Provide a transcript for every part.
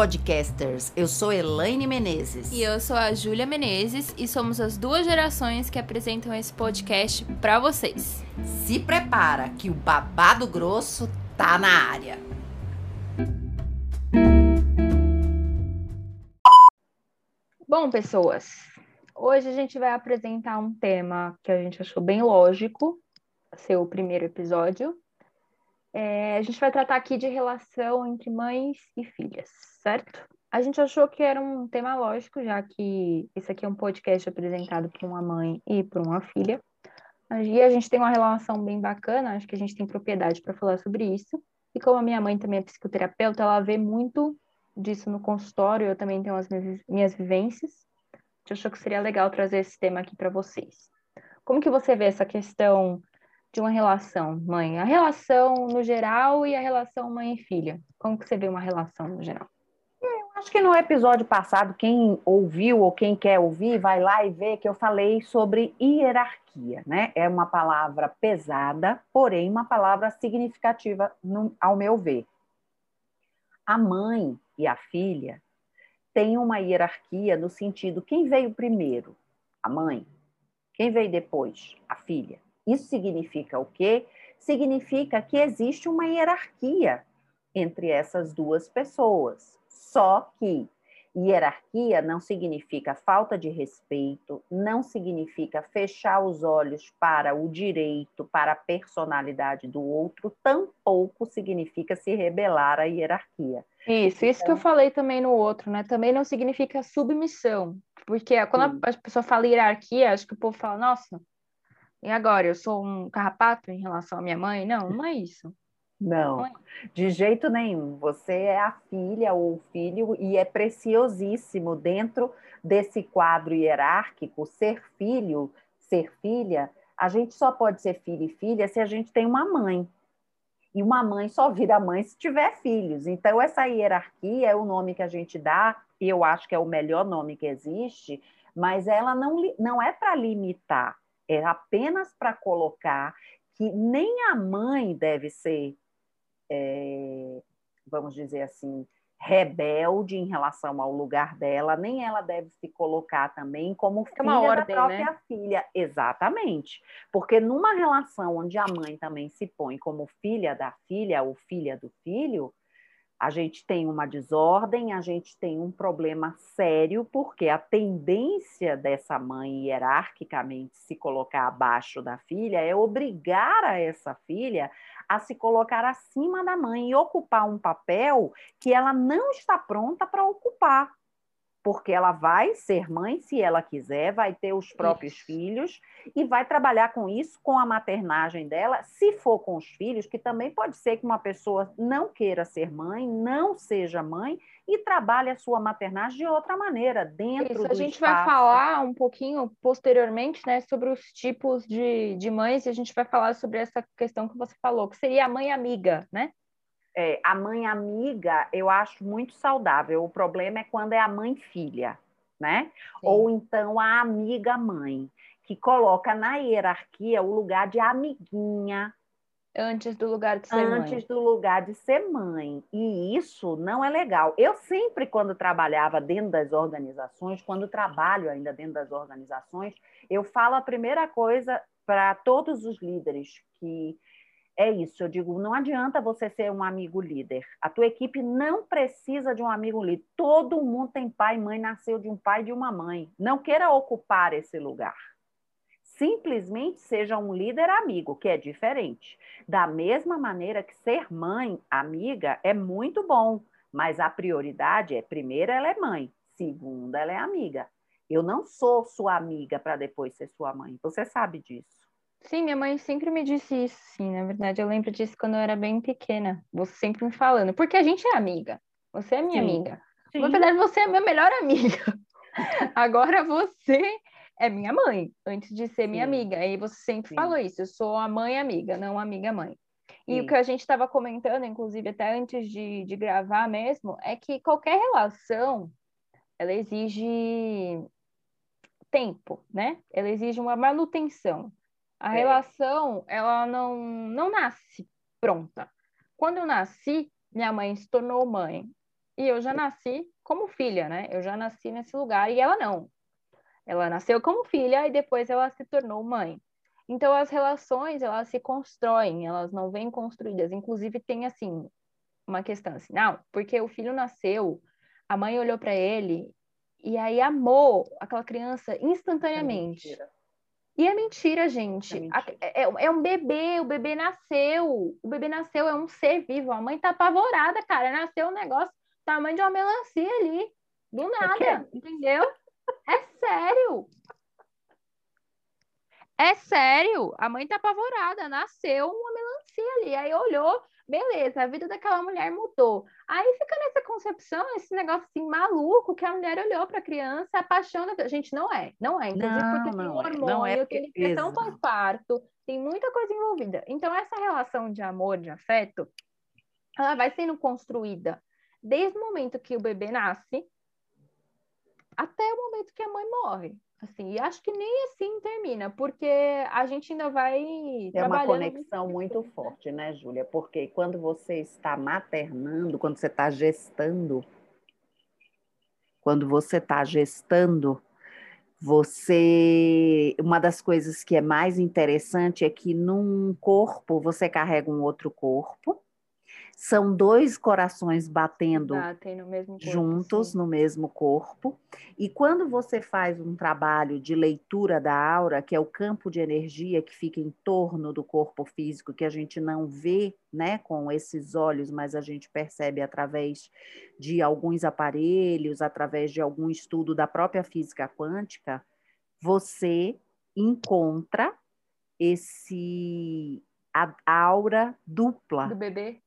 podcasters! Eu sou Elaine Menezes. E eu sou a Júlia Menezes e somos as duas gerações que apresentam esse podcast para vocês. Se prepara que o babado grosso tá na área. Bom, pessoas, hoje a gente vai apresentar um tema que a gente achou bem lógico, ser o primeiro episódio, é, a gente vai tratar aqui de relação entre mães e filhas, certo? A gente achou que era um tema lógico, já que esse aqui é um podcast apresentado por uma mãe e por uma filha. E a gente tem uma relação bem bacana, acho que a gente tem propriedade para falar sobre isso. E como a minha mãe também é psicoterapeuta, ela vê muito disso no consultório, eu também tenho as minhas vivências. A gente achou que seria legal trazer esse tema aqui para vocês. Como que você vê essa questão de uma relação mãe? A relação no geral e a relação mãe e filha. Como que você vê uma relação no geral? Acho que no episódio passado, quem ouviu ou quem quer ouvir, vai lá e vê que eu falei sobre hierarquia, né? É uma palavra pesada, porém uma palavra significativa, no, ao meu ver. A mãe e a filha têm uma hierarquia no sentido quem veio primeiro? A mãe. Quem veio depois? A filha. Isso significa o quê? Significa que existe uma hierarquia entre essas duas pessoas. Só que hierarquia não significa falta de respeito, não significa fechar os olhos para o direito, para a personalidade do outro, tampouco significa se rebelar à hierarquia. Isso, isso que eu então falei também no outro, né? Também não significa submissão, porque quando a pessoa fala hierarquia, acho que o povo fala, nossa, e agora, eu sou um carrapato em relação à minha mãe? Não, não é isso. Não, de jeito nenhum. Você é a filha ou o filho e é preciosíssimo dentro desse quadro hierárquico ser filho, ser filha. A gente só pode ser filho e filha se a gente tem uma mãe. E uma mãe só vira mãe se tiver filhos. Então, essa hierarquia é o nome que a gente dá, e eu acho que é o melhor nome que existe, mas ela não, não é para limitar é apenas para colocar que nem a mãe deve ser, é, vamos dizer assim, rebelde em relação ao lugar dela, nem ela deve se colocar também como filha é ordem, da própria né? filha. Exatamente. Porque numa relação onde a mãe também se põe como filha da filha ou filha do filho, a gente tem uma desordem, a gente tem um problema sério, porque a tendência dessa mãe hierarquicamente se colocar abaixo da filha é obrigar a essa filha a se colocar acima da mãe e ocupar um papel que ela não está pronta para ocupar porque ela vai ser mãe se ela quiser, vai ter os próprios isso. filhos e vai trabalhar com isso, com a maternagem dela, se for com os filhos, que também pode ser que uma pessoa não queira ser mãe, não seja mãe e trabalhe a sua maternagem de outra maneira, dentro isso, do A gente espaço. vai falar um pouquinho posteriormente, né, sobre os tipos de, de mães e a gente vai falar sobre essa questão que você falou, que seria a mãe amiga, né? É, a mãe amiga eu acho muito saudável. O problema é quando é a mãe filha, né? Sim. Ou então a amiga mãe, que coloca na hierarquia o lugar de amiguinha. Antes do lugar de ser antes mãe. Antes do lugar de ser mãe. E isso não é legal. Eu sempre, quando trabalhava dentro das organizações, quando trabalho ainda dentro das organizações, eu falo a primeira coisa para todos os líderes que é isso, eu digo, não adianta você ser um amigo líder. A tua equipe não precisa de um amigo líder. Todo mundo tem pai e mãe, nasceu de um pai e de uma mãe. Não queira ocupar esse lugar. Simplesmente seja um líder amigo, que é diferente. Da mesma maneira que ser mãe amiga é muito bom, mas a prioridade é: primeiro, ela é mãe, segunda, ela é amiga. Eu não sou sua amiga para depois ser sua mãe. Você sabe disso. Sim, minha mãe sempre me disse isso, sim. Na verdade, eu lembro disso quando eu era bem pequena. Você sempre me falando, porque a gente é amiga. Você é minha sim. amiga. Sim. Na verdade, você é minha melhor amiga. Agora você é minha mãe, antes de ser sim. minha amiga. E você sempre falou isso. Eu sou a mãe amiga, não amiga mãe. E o que a gente estava comentando, inclusive até antes de, de gravar mesmo, é que qualquer relação ela exige tempo, né? Ela exige uma manutenção. A é. relação, ela não, não nasce pronta. Quando eu nasci, minha mãe se tornou mãe. e eu já nasci como filha, né? Eu já nasci nesse lugar e ela não. Ela nasceu como filha e depois ela se tornou mãe. Então as relações, elas se constroem, elas não vêm construídas. Inclusive tem assim uma questão assim, não, porque o filho nasceu, a mãe olhou para ele e aí amou aquela criança instantaneamente. É e é mentira, gente. É, mentira. É, é, um bebê, o bebê nasceu. O bebê nasceu, é um ser vivo. A mãe tá apavorada, cara. Nasceu um negócio tamanho de uma melancia ali. Do nada, entendeu? É sério. É sério. A mãe tá apavorada. Nasceu uma melancia ali. Aí olhou, beleza, a vida daquela mulher mudou. Aí fica nessa concepção, esse negócio assim maluco, que a mulher olhou para a criança, apaixona. Gente, não é, não é. Inclusive não, porque não tem hormônio, é, não é tem pressão pós-parto, tem muita coisa envolvida. Então, essa relação de amor, de afeto, ela vai sendo construída desde o momento que o bebê nasce até o momento que a mãe morre. Assim, e acho que nem assim termina, porque a gente ainda vai. É uma conexão muito né? forte, né, Júlia? Porque quando você está maternando, quando você está gestando, quando você está gestando, você. Uma das coisas que é mais interessante é que num corpo você carrega um outro corpo são dois corações batendo no corpo, juntos no mesmo corpo. E quando você faz um trabalho de leitura da aura, que é o campo de energia que fica em torno do corpo físico, que a gente não vê né, com esses olhos, mas a gente percebe através de alguns aparelhos, através de algum estudo da própria física quântica, você encontra esse a aura dupla. Do bebê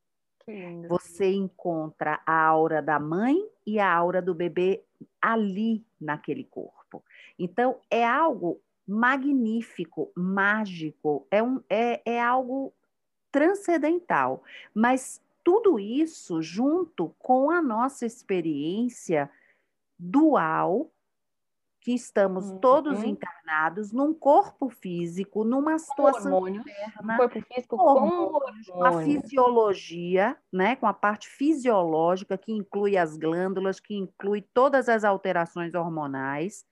você encontra a aura da mãe e a aura do bebê ali naquele corpo. Então, é algo magnífico, mágico, é, um, é, é algo transcendental. Mas tudo isso junto com a nossa experiência dual que estamos uhum. todos encarnados num corpo físico, numa situação hormônios, interna, um corpo físico hormônios, com a fisiologia, né, com a parte fisiológica que inclui as glândulas, que inclui todas as alterações hormonais,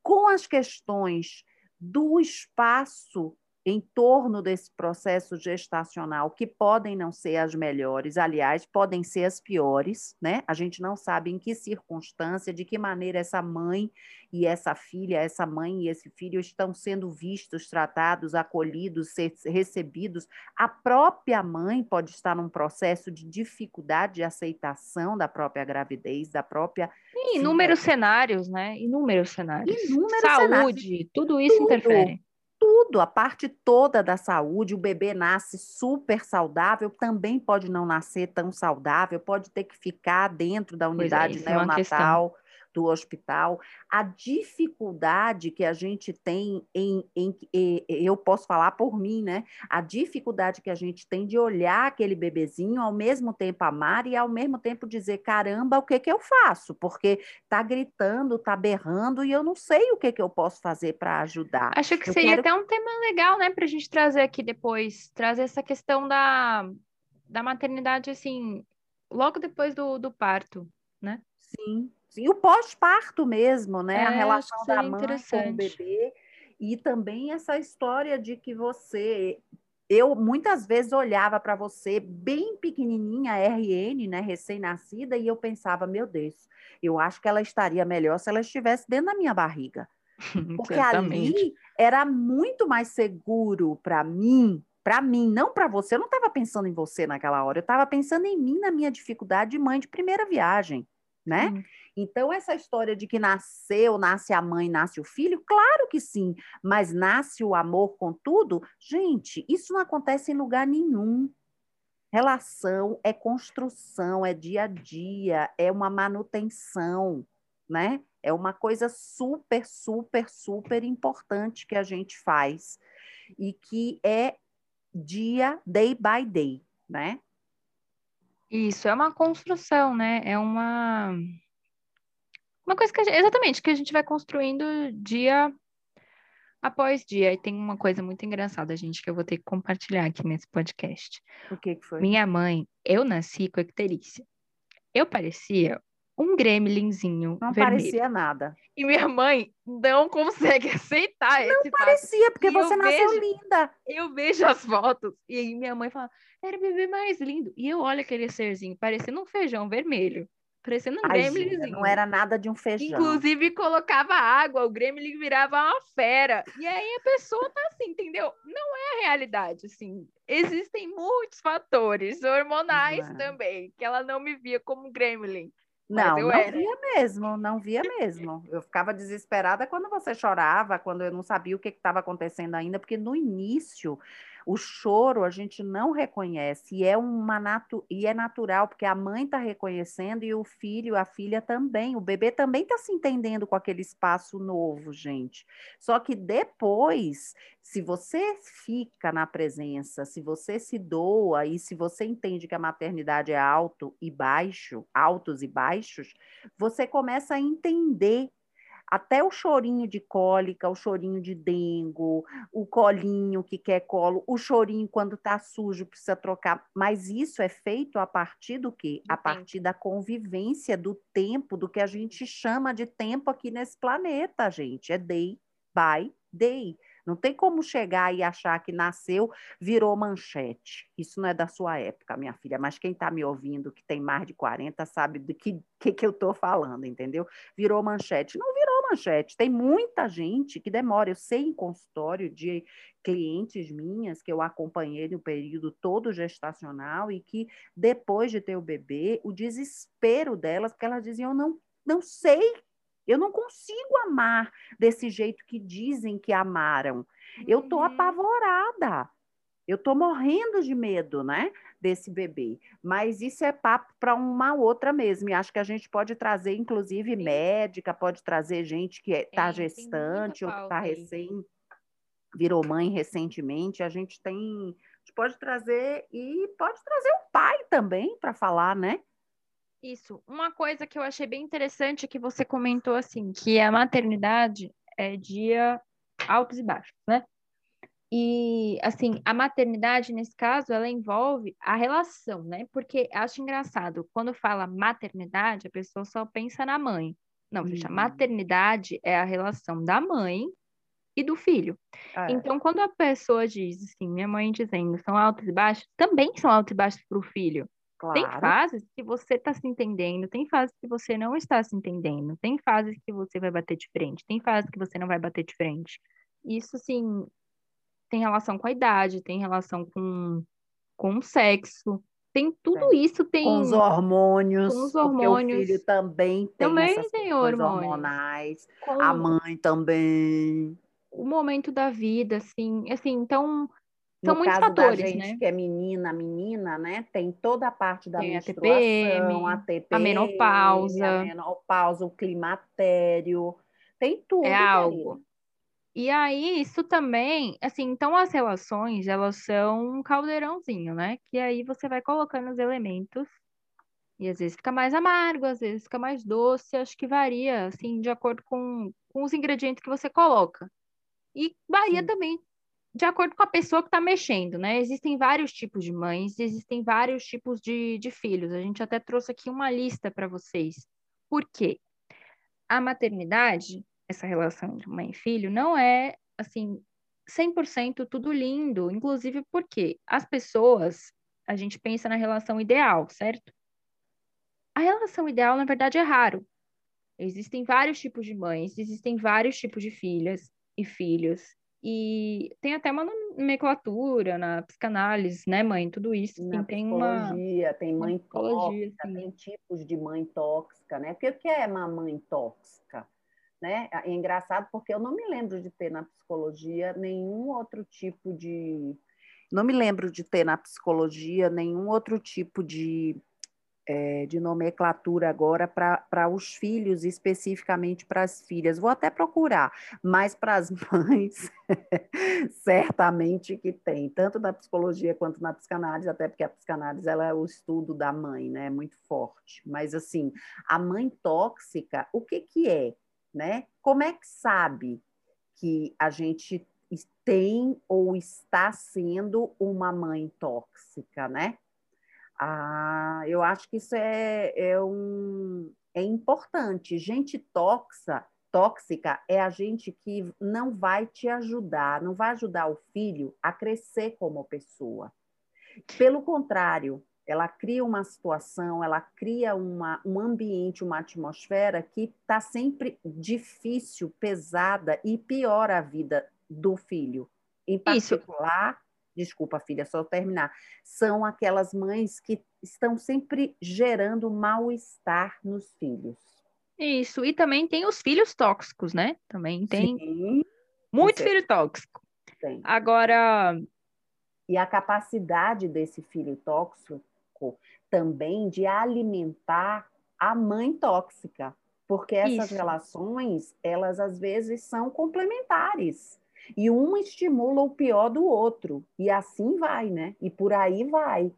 com as questões do espaço em torno desse processo gestacional, que podem não ser as melhores, aliás, podem ser as piores, né? A gente não sabe em que circunstância, de que maneira essa mãe e essa filha, essa mãe e esse filho estão sendo vistos, tratados, acolhidos, recebidos. A própria mãe pode estar num processo de dificuldade de aceitação da própria gravidez, da própria. E inúmeros cenários, né? Inúmeros cenários. Inúmeros Saúde, cenários. tudo isso tudo. interfere tudo, a parte toda da saúde. O bebê nasce super saudável, também pode não nascer tão saudável, pode ter que ficar dentro da é, unidade é, neonatal do hospital, a dificuldade que a gente tem em, em, em, eu posso falar por mim, né? A dificuldade que a gente tem de olhar aquele bebezinho, ao mesmo tempo amar e ao mesmo tempo dizer, caramba, o que que eu faço? Porque tá gritando, tá berrando e eu não sei o que que eu posso fazer para ajudar. Acho que eu seria quero... até um tema legal, né, para a gente trazer aqui depois, trazer essa questão da, da maternidade, assim, logo depois do, do parto, né? Sim, e o pós-parto mesmo, né? É, a relação da mãe com o bebê. E também essa história de que você. Eu muitas vezes olhava para você bem pequenininha, RN, né, recém-nascida, e eu pensava, meu Deus, eu acho que ela estaria melhor se ela estivesse dentro da minha barriga. Porque ali era muito mais seguro para mim, para mim, não para você. Eu não estava pensando em você naquela hora, eu estava pensando em mim, na minha dificuldade de mãe de primeira viagem, né? Hum. Então, essa história de que nasceu, nasce a mãe, nasce o filho, claro que sim, mas nasce o amor com tudo? Gente, isso não acontece em lugar nenhum. Relação é construção, é dia a dia, é uma manutenção, né? É uma coisa super, super, super importante que a gente faz e que é dia, day by day, né? Isso, é uma construção, né? É uma uma coisa que gente, exatamente que a gente vai construindo dia após dia. E tem uma coisa muito engraçada, gente, que eu vou ter que compartilhar aqui nesse podcast. O que, que foi? Minha mãe, eu nasci com icterícia. eu parecia um gremlinzinho Não vermelho. parecia nada. E minha mãe não consegue aceitar Não esse fato. parecia, porque E você eu nasceu vejo- linda. Eu vejo as fotos e aí minha mãe fala, era o bebê mais lindo. E eu olho aquele serzinho, parecendo um feijão vermelho. Parecendo um gremlinzinho. não era nada de um feijão. Inclusive, colocava água, o gremlin virava uma fera. E aí a pessoa tá assim, entendeu? Não é a realidade, assim. Existem muitos fatores hormonais é. também, que ela não me via como gremlin. Não, não era. via mesmo, não via mesmo. Eu ficava desesperada quando você chorava, quando eu não sabia o que estava acontecendo ainda, porque no início o choro a gente não reconhece e é uma natu e é natural porque a mãe está reconhecendo e o filho, a filha também, o bebê também está se entendendo com aquele espaço novo, gente. Só que depois, se você fica na presença, se você se doa e se você entende que a maternidade é alto e baixo, altos e baixos, você começa a entender até o chorinho de cólica, o chorinho de dengo, o colinho que quer colo, o chorinho quando está sujo precisa trocar. Mas isso é feito a partir do quê? A partir da convivência, do tempo, do que a gente chama de tempo aqui nesse planeta, gente. É day by day. Não tem como chegar e achar que nasceu, virou manchete. Isso não é da sua época, minha filha, mas quem está me ouvindo, que tem mais de 40, sabe do que, que, que eu estou falando, entendeu? Virou manchete. Não virou manchete. Tem muita gente que demora. Eu sei em consultório de clientes minhas que eu acompanhei no período todo gestacional e que depois de ter o bebê, o desespero delas, porque elas diziam, eu não, não sei eu não consigo amar desse jeito que dizem que amaram. Eu tô Uhum. apavorada. Eu tô morrendo de medo, né, desse bebê. Mas isso é papo para uma outra mesmo. E acho que a gente pode trazer, inclusive, Sim. médica, pode trazer gente que está Tem- tem muita gestante ou que está recém virou mãe recentemente. A gente tem, a gente pode trazer e pode trazer o pai também para falar, né? Isso. Uma coisa que eu achei bem interessante é que você comentou assim, que a maternidade é dia altos e baixos, né? E assim, a maternidade nesse caso, ela envolve a relação, né? Porque acho engraçado, quando fala maternidade, a pessoa só pensa na mãe. Não, gente, a Uhum. maternidade é a relação da mãe e do filho. É. Então, quando a pessoa diz assim, minha mãe dizendo, são altos e baixos, também são altos e baixos para o filho. Tem claro. fases que você está se entendendo, tem fases que você não está se entendendo, tem fases que você vai bater de frente, tem fases que você não vai bater de frente. Isso, sim, tem relação com a idade, tem relação com, com o sexo, tem tudo Tem. isso, tem com os hormônios, com os porque o hormônios. filho também tem Também essas tem hormônios. hormonais, com a mãe também. o momento da vida, assim, assim, então são no muitos caso fatores, da gente né? que é menina, menina, né? Tem toda a parte da Tem a menstruação, TPM, a TPM, a menopausa. a menopausa, o climatério, tem tudo, É algo. E aí, isso também, assim, então as relações, elas são um caldeirãozinho, né? Que aí você vai colocando os elementos e às vezes fica mais amargo, às vezes fica mais doce, acho que varia, assim, de acordo com, com os ingredientes que você coloca. E varia Sim. também de acordo com a pessoa que está mexendo, né? Existem vários tipos de mães, existem vários tipos de, de filhos. A gente até trouxe aqui uma lista para vocês. Por quê? A maternidade, essa relação de mãe e filho, não é, assim, 100% tudo lindo. Inclusive porque as pessoas, a gente pensa na relação ideal, certo? A relação ideal, na verdade, é raro. Existem vários tipos de mães, existem vários tipos de filhas e filhos. E tem até uma nomenclatura na psicanálise, né, mãe? Tudo isso. Na assim, tem uma. psicologia, tem na mãe psicologia, tóxica, sim. tem tipos de mãe tóxica, né? Porque o que é uma mãe tóxica? Né? É engraçado porque eu não me lembro de ter na psicologia nenhum outro tipo de. Não me lembro de ter na psicologia nenhum outro tipo de, é, de nomenclatura agora para os filhos, especificamente para as filhas. Vou até procurar, mas para as mães, certamente que tem, tanto na psicologia quanto na psicanálise, até porque a psicanálise ela é o estudo da mãe, né? É muito forte. Mas assim, a mãe tóxica, o que que é, né? Como é que sabe que a gente tem ou está sendo uma mãe tóxica, né? Ah, Eu acho que isso é, é, um, é importante. Gente tóxica, tóxica é a gente que não vai te ajudar, não vai ajudar o filho a crescer como pessoa. Pelo contrário, ela cria uma situação, ela cria uma, um ambiente, uma atmosfera que está sempre difícil, pesada e piora a vida do filho. Em particular, Isso. Desculpa, filha, só terminar, são aquelas mães que estão sempre gerando mal-estar nos filhos. Isso, e também tem os filhos tóxicos, né? Também tem Sim, muito filho tóxico. Tem. Agora. E a capacidade desse filho tóxico também de alimentar a mãe tóxica, porque essas Isso. relações, elas às vezes são complementares. E um estimula o pior do outro. E assim vai, né? E por aí vai.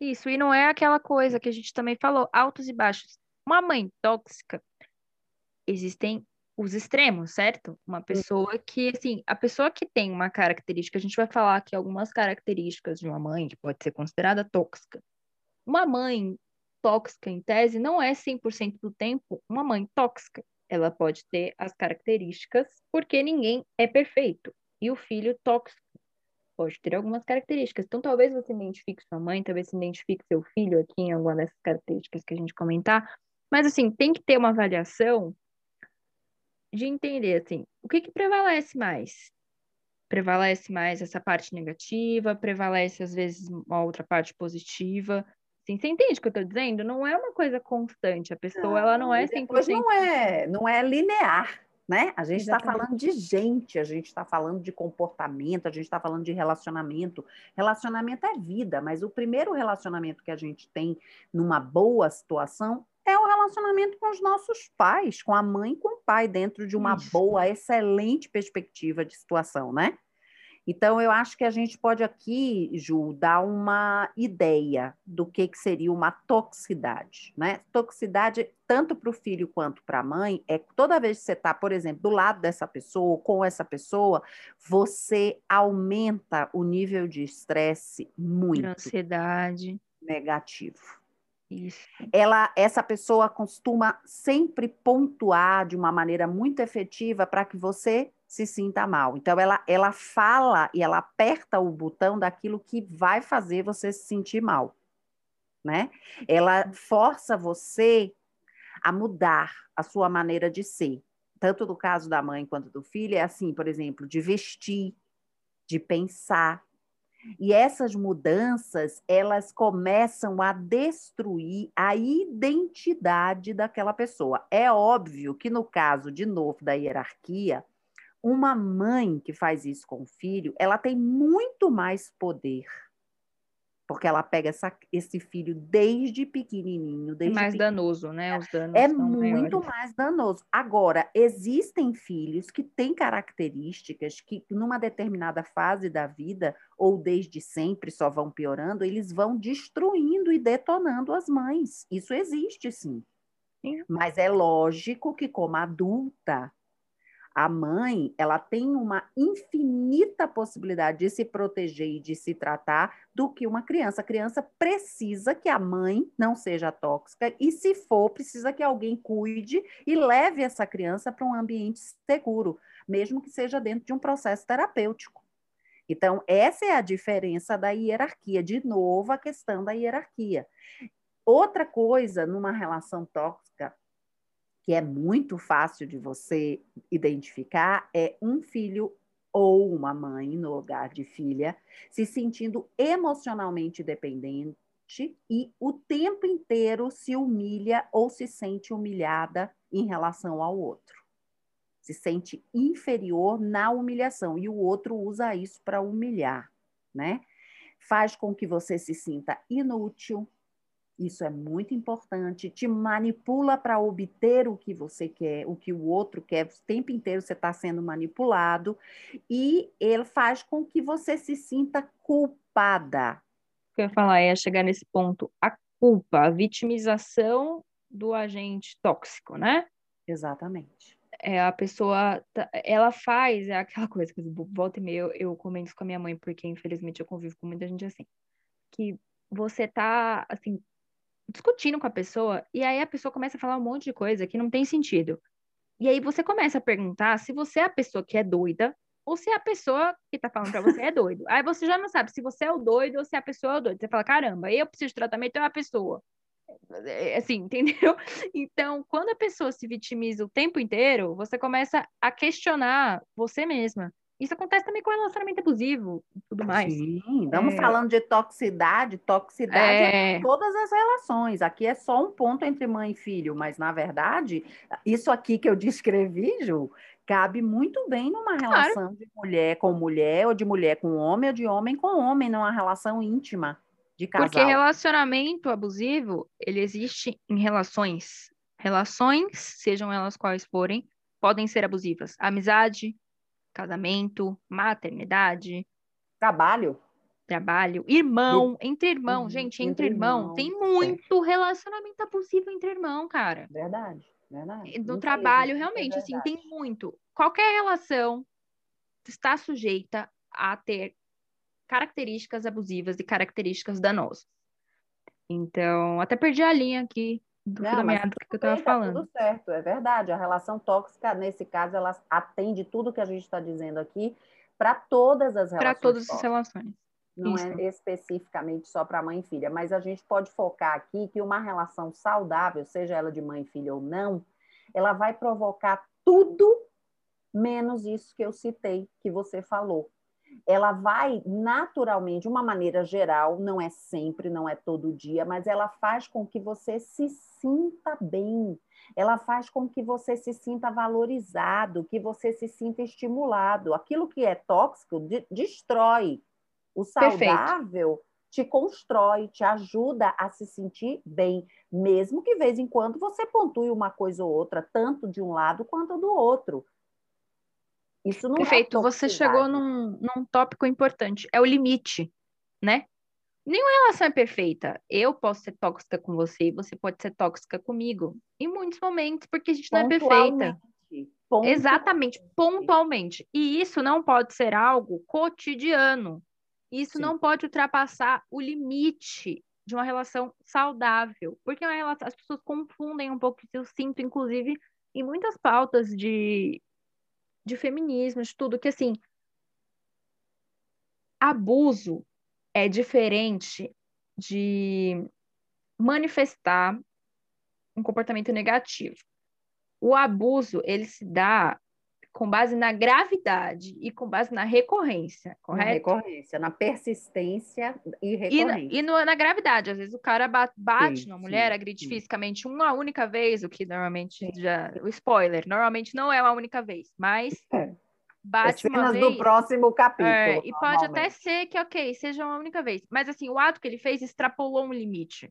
Isso, e não é aquela coisa que a gente também falou, altos e baixos. Uma mãe tóxica, existem os extremos, certo? Uma pessoa que, assim, a pessoa que tem uma característica, a gente vai falar aqui algumas características de uma mãe que pode ser considerada tóxica. Uma mãe tóxica, em tese, não é 100% do tempo uma mãe tóxica. Ela pode ter as características, porque ninguém é perfeito. E o filho tóxico pode ter algumas características. Então, talvez você identifique sua mãe, talvez você identifique seu filho aqui em alguma dessas características que a gente comentar. Mas, assim, tem que ter uma avaliação de entender, assim, o que que prevalece mais? Prevalece mais essa parte negativa, prevalece às vezes uma outra parte positiva. Assim, você entende o que eu estou dizendo? Não é uma coisa constante, a pessoa não, ela não é 100%... não é, não é linear, né? A gente está falando de gente, a gente está falando de comportamento, a gente está falando de relacionamento. Relacionamento é vida, mas o primeiro relacionamento que a gente tem numa boa situação é o relacionamento com os nossos pais, com a mãe e com o pai, dentro de uma Isso. boa, excelente perspectiva de situação, né? Então, eu acho que a gente pode aqui, Ju, dar uma ideia do que, que seria uma toxicidade, né? Toxicidade, tanto para o filho quanto para a mãe, é toda vez que você está, por exemplo, do lado dessa pessoa, com essa pessoa, você aumenta o nível de estresse muito. Ansiedade. Negativo. Isso. Ela, essa pessoa costuma sempre pontuar de uma maneira muito efetiva para que você se sinta mal. Então, ela, ela fala e ela aperta o botão daquilo que vai fazer você se sentir mal, né? Ela força você a mudar a sua maneira de ser. Tanto no caso da mãe quanto do filho, é assim, por exemplo, de vestir, de pensar, e essas mudanças, elas começam a destruir a identidade daquela pessoa. É óbvio que no caso, de novo, da hierarquia, uma mãe que faz isso com o filho, ela tem muito mais poder porque ela pega essa, esse filho desde pequenininho. É desde é mais pequenininho. danoso, né? Os danos é muito maiores. mais danoso. Agora, existem filhos que têm características que, numa determinada fase da vida, ou desde sempre só vão piorando, eles vão destruindo e detonando as mães. Isso existe, sim. sim. Mas é lógico que, como adulta, a mãe, ela tem uma infinita possibilidade de se proteger e de se tratar do que uma criança. A criança precisa que a mãe não seja tóxica e, se for, precisa que alguém cuide e leve essa criança para um ambiente seguro, mesmo que seja dentro de um processo terapêutico. Então, essa é a diferença da hierarquia. De novo, a questão da hierarquia. Outra coisa numa relação tóxica que é muito fácil de você identificar, é um filho ou uma mãe no lugar de filha se sentindo emocionalmente dependente e o tempo inteiro se humilha ou se sente humilhada em relação ao outro. Se sente inferior na humilhação e o outro usa isso para humilhar, né? Faz com que você se sinta inútil, isso é muito importante. Te manipula para obter o que você quer, o que o outro quer. O tempo inteiro você está sendo manipulado. E ele faz com que você se sinta culpada. O que eu ia falar é chegar nesse ponto. A culpa, a vitimização do agente tóxico, né? Exatamente. É, a pessoa, tá, ela faz, é aquela coisa que volta e meia eu, eu comento com a minha mãe, porque infelizmente eu convivo com muita gente assim, que você tá, assim, discutindo com a pessoa, e aí a pessoa começa a falar um monte de coisa que não tem sentido. E aí você começa a perguntar se você é a pessoa que é doida ou se é a pessoa que tá falando pra você é doido. Aí você já não sabe se você é o doido ou se a pessoa é o doido. Você fala, caramba, eu preciso de tratamento, é a pessoa. É, Assim, entendeu? Então, quando a pessoa se vitimiza o tempo inteiro, você começa a questionar você mesma. Isso acontece também com relacionamento abusivo e tudo mais. Sim, estamos É. falando de toxicidade, toxicidade é É. todas as relações. Aqui é só um ponto entre mãe e filho, mas na verdade, isso aqui que eu descrevi, Ju, cabe muito bem numa relação de mulher com mulher, ou de mulher com homem, ou de homem com homem, numa relação íntima de casal. Porque relacionamento abusivo, ele existe em relações. Relações, sejam elas quais forem, podem ser abusivas. Amizade, casamento, maternidade, Trabalho. trabalho, irmão, entre irmão, gente, entre entre irmão, irmão, tem muito relacionamento abusivo entre irmão, cara. Verdade, verdade. No trabalho, é realmente, assim, verdade. tem muito. Qualquer relação está sujeita a ter características abusivas e características danosas. Então, até perdi a linha aqui do Não, que eu tudo tava bem, tá falando. tudo certo, é verdade. A relação tóxica, nesse caso, ela atende tudo que a gente está dizendo aqui para todas as relações. Para todas as relações. Não Isso. é especificamente só para mãe e filha, mas a gente pode focar aqui que uma relação saudável, seja ela de mãe e filha ou não, ela vai provocar tudo menos isso que eu citei, que você falou. Ela vai naturalmente, de uma maneira geral, não é sempre, não é todo dia, mas ela faz com que você se sinta bem. Ela faz com que você se sinta valorizado, que você se sinta estimulado. Aquilo que é tóxico de- destrói. O Perfeito. saudável te constrói, te ajuda a se sentir bem, mesmo que de vez em quando você pontue uma coisa ou outra, tanto de um lado quanto do outro. Isso não Perfeito, é você chegou num, num tópico importante, é o limite, né? Nenhuma relação é perfeita. Eu posso ser tóxica com você e você pode ser tóxica comigo. Em muitos momentos, porque a gente não é perfeita. Pontualmente. Exatamente, pontualmente. E isso não pode ser algo cotidiano. Isso Sim. não pode ultrapassar o limite de uma relação saudável. Porque é relação- as pessoas confundem um pouco isso. Eu sinto, inclusive, em muitas pautas de, de feminismo, de tudo, que assim, abuso é diferente de manifestar um comportamento negativo. O abuso, ele se dá com base na gravidade e com base na recorrência, Na correto? recorrência, na persistência e E, na, recorrência. e no- na gravidade, às vezes o cara ba- bate Sim, na sim, mulher, agride sim. fisicamente uma única vez, o que normalmente Sim. já. O spoiler, normalmente não é uma única vez, mas É. bate uma Cenas vez. do próximo capítulo. é, e pode até ser que, ok, seja uma única vez. Mas assim, o ato que ele fez extrapolou um limite.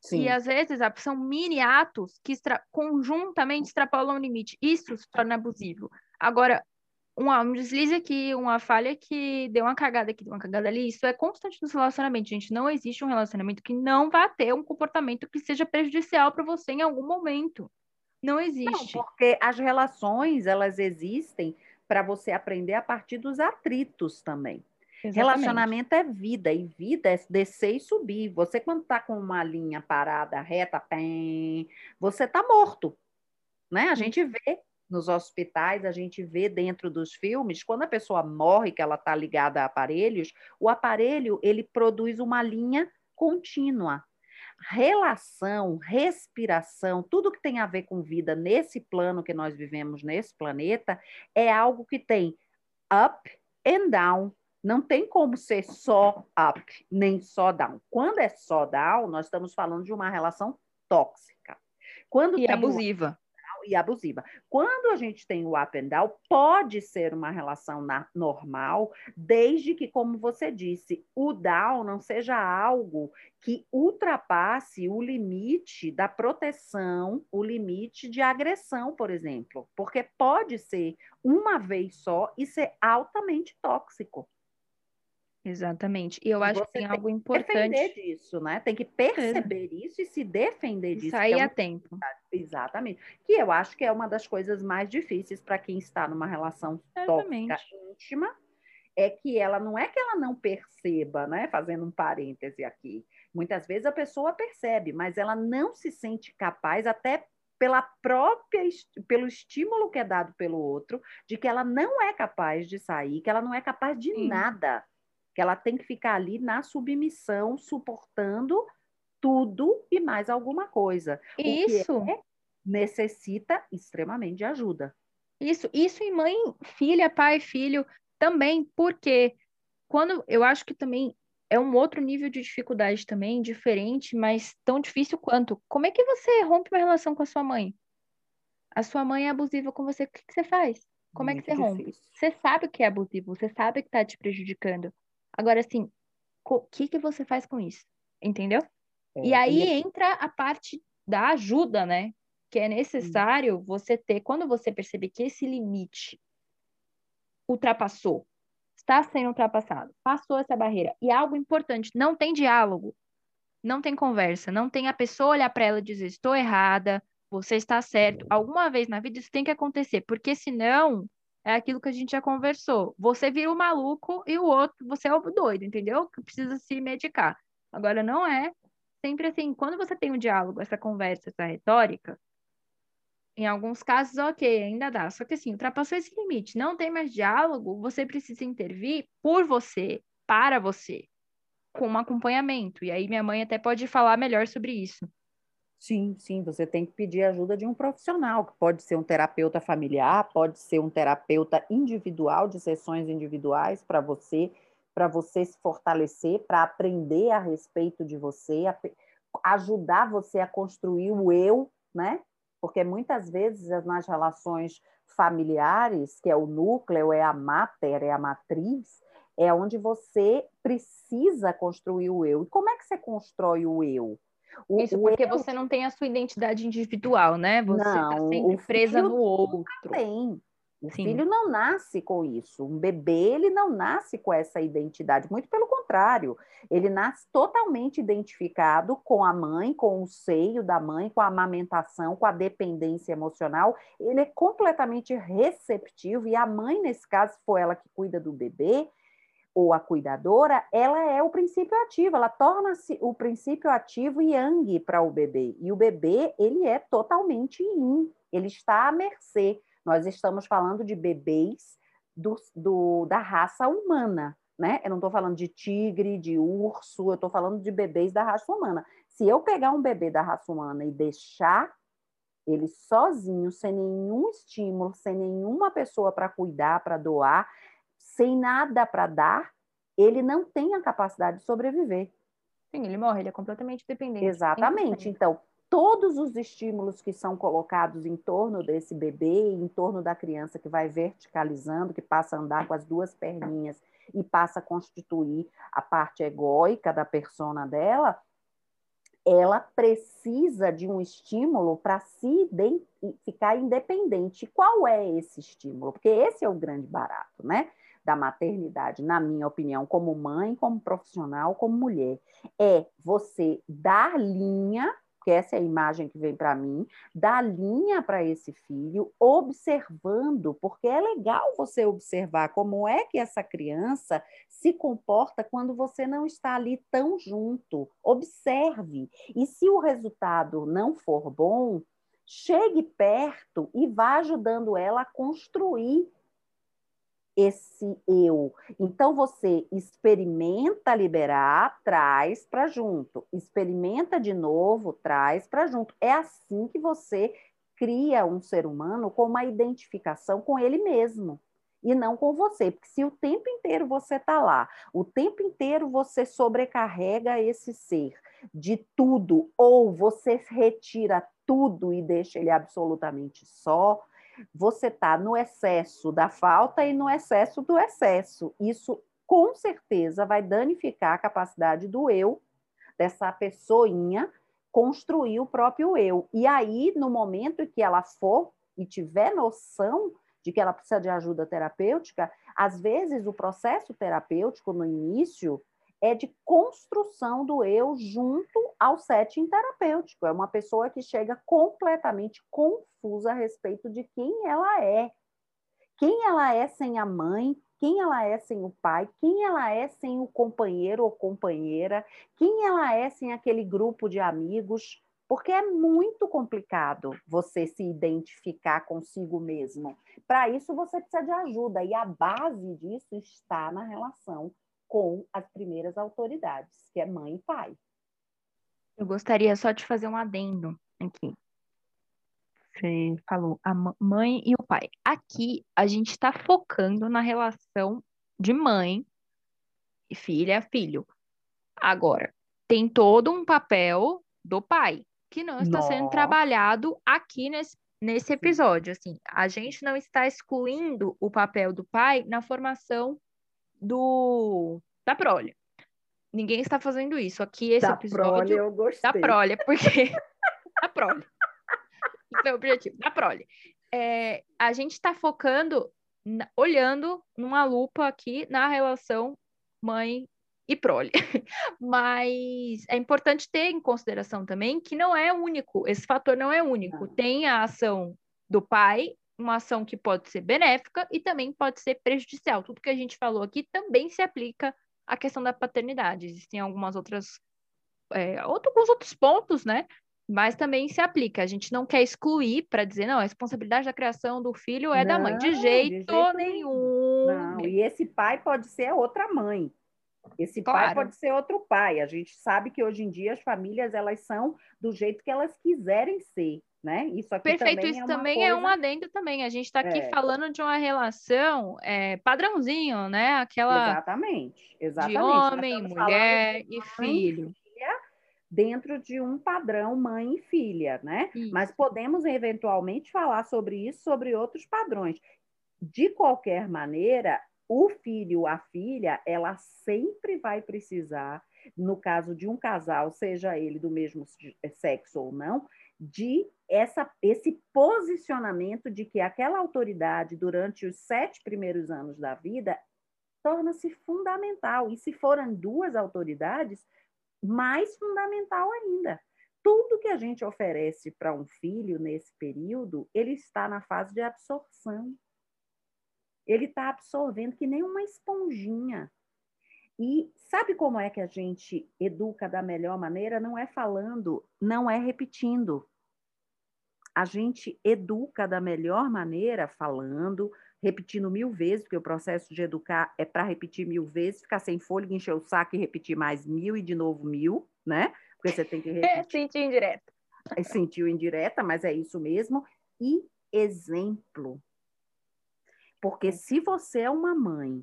Sim. E às vezes são mini atos que extra- conjuntamente extrapolam o limite. Isso se torna abusivo. Agora, uma- um deslize aqui, uma falha aqui, deu uma cagada aqui, deu uma cagada ali, isso é constante nos relacionamentos, gente. Não existe um relacionamento que não vá ter um comportamento que seja prejudicial para você em algum momento. Não Não, existe. porque as relações, elas existem para você aprender a partir dos atritos também. Exatamente. Relacionamento é vida, e vida é descer e subir. Você, quando está com uma linha parada, reta, pem, você está morto. Né? A gente vê nos hospitais, a gente vê dentro dos filmes, quando a pessoa morre, que ela está ligada a aparelhos, o aparelho ele produz uma linha contínua. Relação, respiração, tudo que tem a ver com vida nesse plano que nós vivemos nesse planeta, é algo que tem up and down. Não tem como ser só up, nem só down. Quando é só down, nós estamos falando de uma relação tóxica. Quando E abusiva. E abusiva. Quando a gente tem o up and down, pode ser uma relação na- normal, desde que, como você disse, o down não seja algo que ultrapasse o limite da proteção, o limite de agressão, por exemplo. Porque pode ser uma vez só e ser altamente tóxico. Exatamente. E eu acho Você que tem algo importante. Defender disso, né? Tem que perceber isso e se defender E disso. sair é a um tempo. Exatamente. Que eu acho que é uma das coisas mais difíceis para quem está numa relação Exatamente. tóxica íntima, é que ela não é que ela não perceba, né? Fazendo um parêntese aqui, Muitas vezes a pessoa percebe, mas ela não se sente capaz, até pela própria pelo estímulo que é dado pelo outro, de que ela não é capaz de sair, que ela não é capaz de Sim. nada, que ela tem que ficar ali na submissão, suportando tudo e mais alguma coisa. Isso é, necessita extremamente de ajuda. Isso, isso em mãe, filha, pai, filho também, porque quando eu acho que também é um outro nível de dificuldade também, diferente, mas tão difícil quanto. Como é que você rompe uma relação com a sua mãe? A sua mãe é abusiva com você, o que, que você faz? Como Muito é que você rompe? Difícil. Você sabe que é abusivo, você sabe que está te prejudicando. Agora, assim, o que, que você faz com isso? Entendeu? É, e aí e... entra a parte da ajuda, né? Que é necessário hum. você ter, quando você perceber que esse limite ultrapassou, está sendo ultrapassado, passou essa barreira. E algo importante, não tem diálogo, não tem conversa, não tem a pessoa olhar para ela e dizer, estou errada, você está certo. Alguma vez na vida isso tem que acontecer, porque senão é aquilo que a gente já conversou. Você vira o maluco e o outro, você é o doido, entendeu? Que precisa se medicar. Agora, não é sempre assim, quando você tem um diálogo, essa conversa, essa retórica, em alguns casos, ok, ainda dá. Só que assim, ultrapassou esse limite, não tem mais diálogo, você precisa intervir por você, para você, com um acompanhamento. E aí minha mãe até pode falar melhor sobre isso. Sim, sim, você tem que pedir ajuda de um profissional, que pode ser um terapeuta familiar, pode ser um terapeuta individual, de sessões individuais para você, para você se fortalecer, para aprender a respeito de você, ajudar você a construir o eu, né? porque muitas vezes nas relações familiares, que é o núcleo, é a mater, é a matriz, é onde você precisa construir o eu. E como é que você constrói o eu? O, Isso, porque eu... você não tem a sua identidade individual, né? Você está sempre presa no outro. Tem. O Sim. filho não nasce com isso. Um bebê, ele não nasce com essa identidade. Muito pelo contrário. Ele nasce totalmente identificado com a mãe, com o seio da mãe, com a amamentação, com a dependência emocional. Ele é completamente receptivo. E a mãe, nesse caso, for ela que cuida do bebê, ou a cuidadora, ela é o princípio ativo, ela torna-se o princípio ativo yang para o bebê. E o bebê, ele é totalmente yin, ele está à mercê nós estamos falando de bebês do, do da raça humana, né? Eu não estou falando de tigre, de urso, eu estou falando de bebês da raça humana. Se eu pegar um bebê da raça humana e deixar ele sozinho, sem nenhum estímulo, sem nenhuma pessoa para cuidar, para doar, sem nada para dar, ele não tem a capacidade de sobreviver. Sim, ele morre, ele é completamente dependente. Exatamente. Então, todos os estímulos que são colocados em torno desse bebê, em torno da criança que vai verticalizando, que passa a andar com as duas perninhas e passa a constituir a parte egóica da persona dela, ela precisa de um estímulo para se ficar independente. Qual é esse estímulo? Porque esse é o grande barato, né? Da maternidade, na minha opinião, como mãe, como profissional, como mulher, é você dar linha porque essa é a imagem que vem para mim, dar linha para esse filho, observando, porque é legal você observar como é que essa criança se comporta quando você não está ali tão junto. Observe. E se o resultado não for bom, chegue perto e vá ajudando ela a construir esse eu. Então você experimenta liberar, traz para junto. Experimenta de novo, traz para junto. É assim que você cria um ser humano com uma identificação com ele mesmo e não com você, porque se o tempo inteiro você está lá, o tempo inteiro você sobrecarrega esse ser de tudo, ou você retira tudo e deixa ele absolutamente só, você está no excesso da falta e no excesso do excesso. Isso com certeza vai danificar a capacidade do eu, dessa pessoinha, construir o próprio eu. E aí, no momento que ela for e tiver noção de que ela precisa de ajuda terapêutica, às vezes o processo terapêutico no início é de construção do eu junto ao setting terapêutico. É uma pessoa que chega completamente confusa a respeito de quem ela é. Quem ela é sem a mãe, quem ela é sem o pai, quem ela é sem o companheiro ou companheira, quem ela é sem aquele grupo de amigos, porque é muito complicado você se identificar consigo mesmo. Para isso, você precisa de ajuda, e a base disso está na relação com as primeiras autoridades, que é mãe e pai. Eu gostaria só de fazer um adendo aqui. Você falou a mãe e o pai. Aqui a gente está focando na relação de mãe e filha filho. Agora, tem todo um papel do pai que não está sendo trabalhado aqui nesse, nesse episódio. Assim, a gente não está excluindo o papel do pai na formação do da prole. Ninguém está fazendo isso. Aqui esse da episódio prole, eu gostei. da prole, porque da prole. Esse é o objetivo, da prole. É, a gente está focando, na, olhando numa lupa aqui na relação mãe e prole. Mas é importante ter em consideração também que não é único, esse fator não é único. Tem a ação do pai, uma ação que pode ser benéfica e também pode ser prejudicial. Tudo que a gente falou aqui também se aplica à questão da paternidade. Existem algumas outras, é, alguns outros pontos, né? Mas também se aplica. A gente não quer excluir para dizer, não, a responsabilidade da criação do filho é não, da mãe. De jeito, de jeito nenhum. Não, e esse pai pode ser outra mãe. Esse claro. pai pode ser outro pai. A gente sabe que hoje em dia as famílias elas são do jeito que elas quiserem ser, né? Isso aqui Perfeito, também isso é também coisa... é um adendo também. A gente está aqui é. falando de uma relação é, padrãozinho, né? Aquela exatamente, exatamente. De homem, mulher e filho dentro de um padrão mãe e filha, né? Isso. Mas podemos eventualmente falar sobre isso, sobre outros padrões. De qualquer maneira, o filho, a filha, ela sempre vai precisar, no caso de um casal, seja ele do mesmo sexo ou não, de essa, esse posicionamento de que aquela autoridade, durante os sete primeiros anos da vida, torna-se fundamental. E se forem duas autoridades, mais fundamental ainda. Tudo que a gente oferece para um filho nesse período, ele está na fase de absorção. Ele está absorvendo que nem uma esponjinha. E sabe como é que a gente educa da melhor maneira? Não é falando, não é repetindo. A gente educa da melhor maneira falando, repetindo mil vezes, porque o processo de educar é para repetir mil vezes, ficar sem fôlego, encher o saco e repetir mais mil e de novo mil, né? Porque você tem que repetir. É, sentiu indireta. É, sentiu indireta, mas é isso mesmo. E exemplo. Porque se você é uma mãe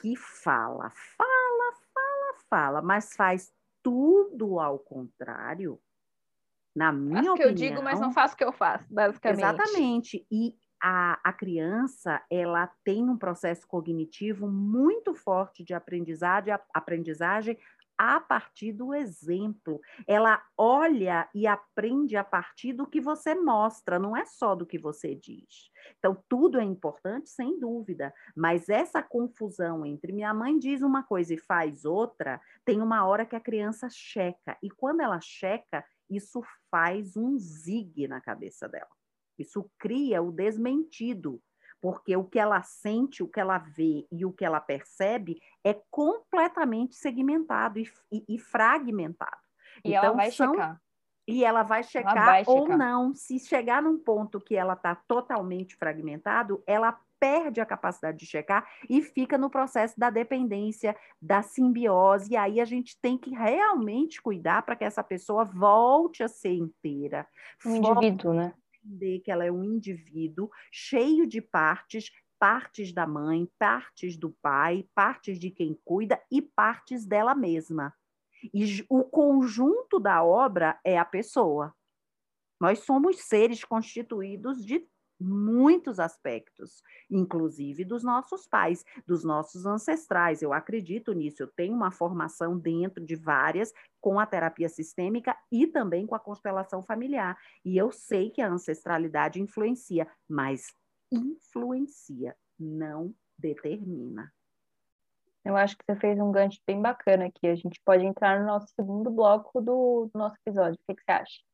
que fala, fala, fala, fala, mas faz tudo ao contrário, na minha faço opinião... o que eu digo, mas não faço o que eu faço, basicamente. Exatamente. E a, a criança ela tem um processo cognitivo muito forte de aprendizagem, aprendizagem a partir do exemplo. Ela olha e aprende a partir do que você mostra, não é só do que você diz. Então, tudo é importante, sem dúvida, mas essa confusão entre minha mãe diz uma coisa e faz outra, tem uma hora que a criança checa, e quando ela checa, isso faz um zigue na cabeça dela. Isso cria o desmentido, porque o que ela sente, o que ela vê e o que ela percebe é completamente segmentado e, e, e fragmentado. E então, ela vai são... checar. E ela vai checar ela vai ou checar. não. Se chegar num ponto que ela está totalmente fragmentado, ela perde a capacidade de checar e fica no processo da dependência, da simbiose. E aí a gente tem que realmente cuidar para que essa pessoa volte a ser inteira. Um indivíduo, né? entender que ela é um indivíduo cheio de partes, partes da mãe, partes do pai, partes de quem cuida e partes dela mesma. E o conjunto da obra é a pessoa. Nós somos seres constituídos de muitos aspectos, inclusive dos nossos pais, dos nossos ancestrais. Eu acredito nisso. Eu tenho uma formação dentro de várias com a terapia sistêmica e também com a constelação familiar. E eu sei que a ancestralidade influencia, mas influencia, não determina. Eu acho que você fez um gancho bem bacana aqui. A gente pode entrar no nosso segundo bloco do, nosso episódio. O que, que você acha?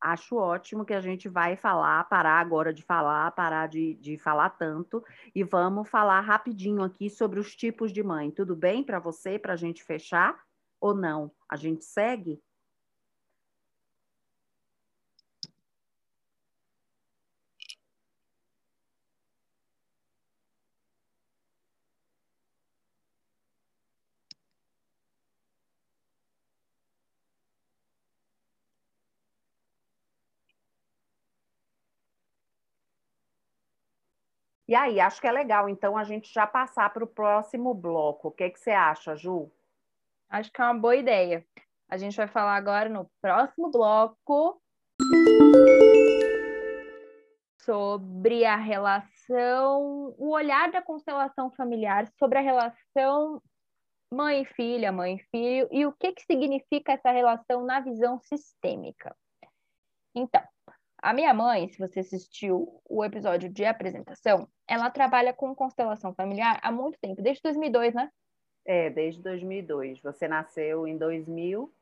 Acho ótimo que a gente vai falar, parar agora de falar, parar de, de falar tanto, e vamos falar rapidinho aqui sobre os tipos de mãe. Tudo bem para você, para a gente fechar? Ou não? A gente segue? E aí, acho que é legal, então, a gente já passar para o próximo bloco. O que, que você acha, Ju? Acho que é uma boa ideia. A gente vai falar agora no próximo bloco sobre a relação, o olhar da constelação familiar sobre a relação mãe filha, mãe filho e o que que significa essa relação na visão sistêmica. Então, a minha mãe, se você assistiu o episódio de apresentação, ela trabalha com constelação familiar há muito tempo, desde 2002, né? É, desde 2002. Você nasceu em 2000?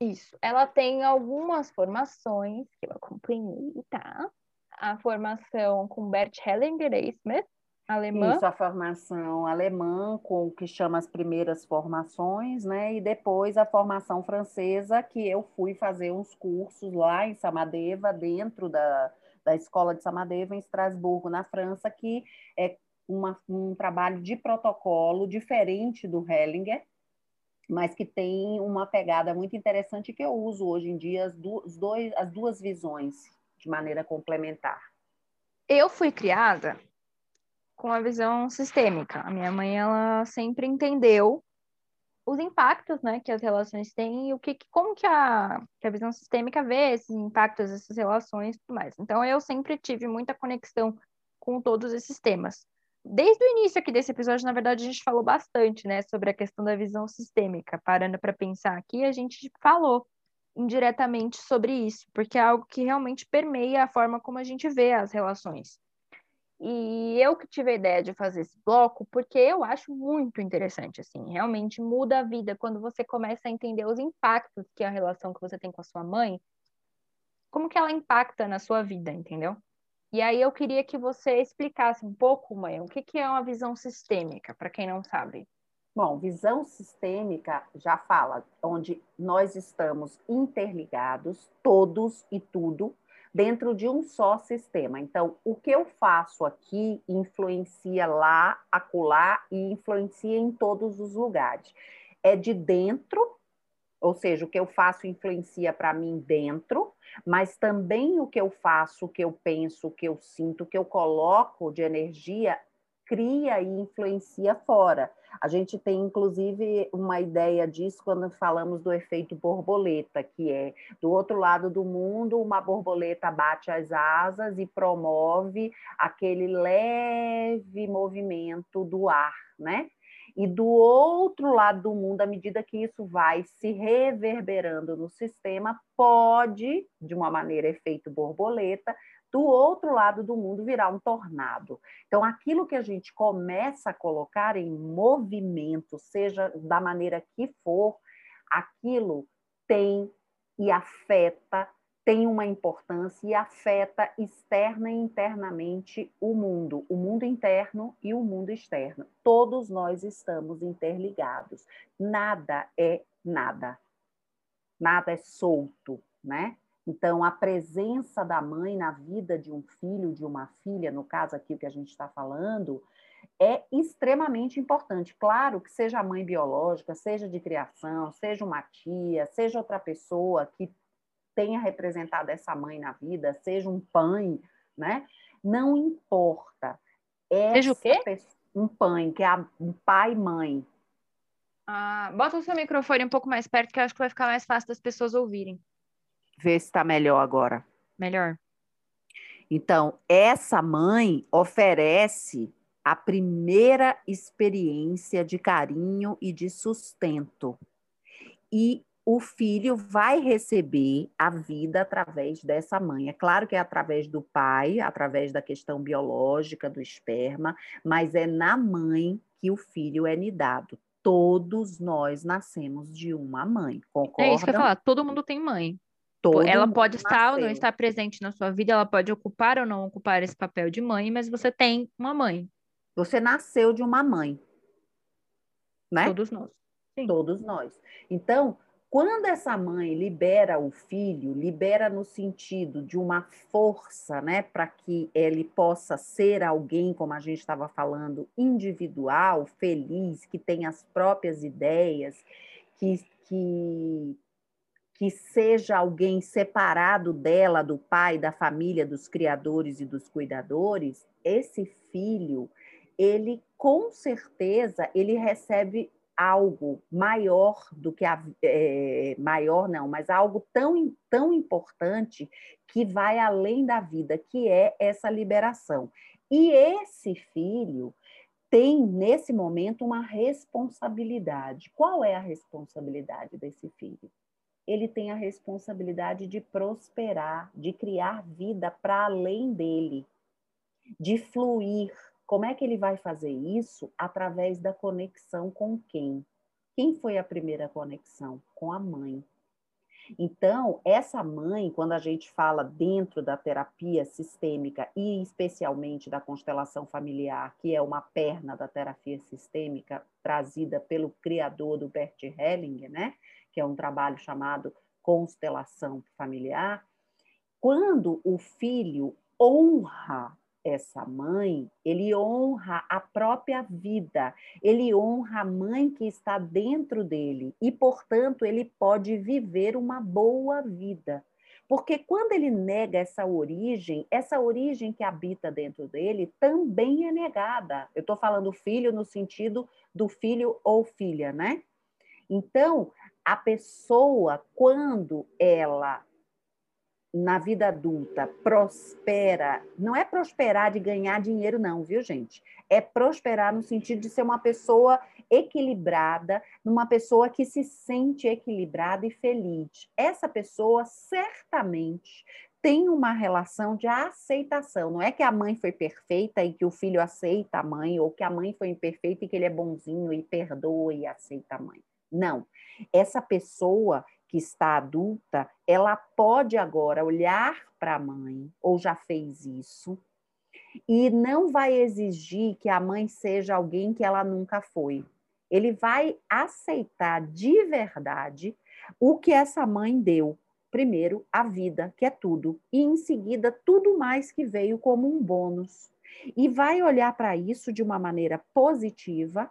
Isso. Ela tem algumas formações que eu acompanhei, tá? A formação com Bert Hellinger Smith, alemã. Isso, a formação alemã, com o que chama as primeiras formações, né? E depois a formação francesa, que eu fui fazer uns cursos lá em Samadeva, dentro da, da escola de Samadeva, em Estrasburgo, na França, que é uma, um trabalho de protocolo diferente do Hellinger, mas que tem uma pegada muito interessante que eu uso hoje em dia as, dois, as duas visões de maneira complementar. Eu fui criada com a visão sistêmica. A minha mãe, ela sempre entendeu os impactos, né, que as relações têm e o que, como que a, que a visão sistêmica vê esses impactos, essas relações e tudo mais. Então, eu sempre tive muita conexão com todos esses temas. Desde o início aqui desse episódio, na verdade, a gente falou bastante, né, sobre a questão da visão sistêmica. Parando para pensar aqui, a gente falou indiretamente sobre isso, porque é algo que realmente permeia a forma como a gente vê as relações. E eu que tive a ideia de fazer esse bloco, porque eu acho muito interessante, assim, realmente muda a vida quando você começa a entender os impactos que a relação que você tem com a sua mãe, como que ela impacta na sua vida, entendeu? E aí eu queria que você explicasse um pouco, mãe, o que, que é uma visão sistêmica, para quem não sabe. Bom, visão sistêmica já fala onde nós estamos interligados, todos e tudo, dentro de um só sistema. Então, o que eu faço aqui influencia lá, acolá e influencia em todos os lugares. É de dentro, ou seja, o que eu faço influencia para mim dentro, mas também o que eu faço, o que eu penso, o que eu sinto, o que eu coloco de energia cria e influencia fora. A gente tem, inclusive, uma ideia disso quando falamos do efeito borboleta, que é do outro lado do mundo, uma borboleta bate as asas e promove aquele leve movimento do ar, né? E do outro lado do mundo, à medida que isso vai se reverberando no sistema, pode, de uma maneira efeito borboleta, do outro lado do mundo virar um tornado. Então, aquilo que a gente começa a colocar em movimento, seja da maneira que for, aquilo tem e afeta, tem uma importância e afeta externa e internamente o mundo, o mundo interno e o mundo externo. Todos nós estamos interligados. Nada é nada. Nada é solto, né? Então, a presença da mãe na vida de um filho, de uma filha, no caso aqui o que a gente está falando, é extremamente importante. Claro que seja a mãe biológica, seja de criação, seja uma tia, seja outra pessoa que tenha representado essa mãe na vida, seja um pai, né? Não importa. Essa seja o quê? Pessoa, um pai, que é um pai mãe. Ah, bota o seu microfone um pouco mais perto, que eu acho que vai ficar mais fácil das pessoas ouvirem. Vê se está melhor agora. Melhor. Então, essa mãe oferece a primeira experiência de carinho e de sustento. E o filho vai receber a vida através dessa mãe. É claro que é através do pai, através da questão biológica do esperma, mas é na mãe que o filho é nidado. Todos nós nascemos de uma mãe, concorda? É isso que eu ia falar, todo mundo tem mãe. Todo ela pode estar ou não estar presente na sua vida, ela pode ocupar ou não ocupar esse papel de mãe, mas você tem uma mãe, Você nasceu de uma mãe, né? todos nós. Sim. Todos nós. Então, quando essa mãe libera o filho, libera no sentido de uma força, né, para que ele possa ser alguém, como a gente estava falando, individual, feliz, que tem as próprias ideias, que, que, que seja alguém separado dela, do pai, da família, dos criadores e dos cuidadores, esse filho, ele com certeza ele recebe algo maior do que a é, maior não, mas algo tão tão importante que vai além da vida, que é essa liberação. E esse filho tem nesse momento uma responsabilidade. Qual é a responsabilidade desse filho? Ele tem a responsabilidade de prosperar, de criar vida para além dele, de fluir. Como é que ele vai fazer isso? Através da conexão com quem? Quem foi a primeira conexão? Com a mãe. Então, essa mãe, quando a gente fala dentro da terapia sistêmica e especialmente da constelação familiar, que é uma perna da terapia sistêmica trazida pelo criador do Bert Hellinger, né? Que é um trabalho chamado constelação familiar, quando o filho honra essa mãe, ele honra a própria vida, ele honra a mãe que está dentro dele e, portanto, ele pode viver uma boa vida. Porque quando ele nega essa origem, essa origem que habita dentro dele também é negada. Eu estou falando filho no sentido do filho ou filha, né? Então, a pessoa, quando ela na vida adulta prospera, não é prosperar de ganhar dinheiro, não, viu, gente? É prosperar no sentido de ser uma pessoa equilibrada, uma pessoa que se sente equilibrada e feliz. Essa pessoa certamente tem uma relação de aceitação. Não é que a mãe foi perfeita e que o filho aceita a mãe, ou que a mãe foi imperfeita e que ele é bonzinho e perdoa e aceita a mãe. Não. Essa pessoa que está adulta, ela pode agora olhar para a mãe, ou já fez isso, e não vai exigir que a mãe seja alguém que ela nunca foi. Ele vai aceitar de verdade o que essa mãe deu. Primeiro, a vida, que é tudo, e em seguida, tudo mais que veio como um bônus. E vai olhar para isso de uma maneira positiva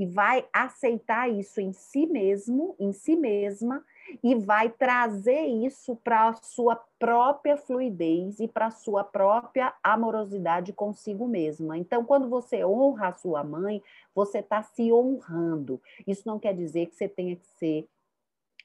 e vai aceitar isso em si mesmo, em si mesma, e vai trazer isso para a sua própria fluidez e para a sua própria amorosidade consigo mesma. Então, quando você honra a sua mãe, você está se honrando. Isso não quer dizer que você tenha que ser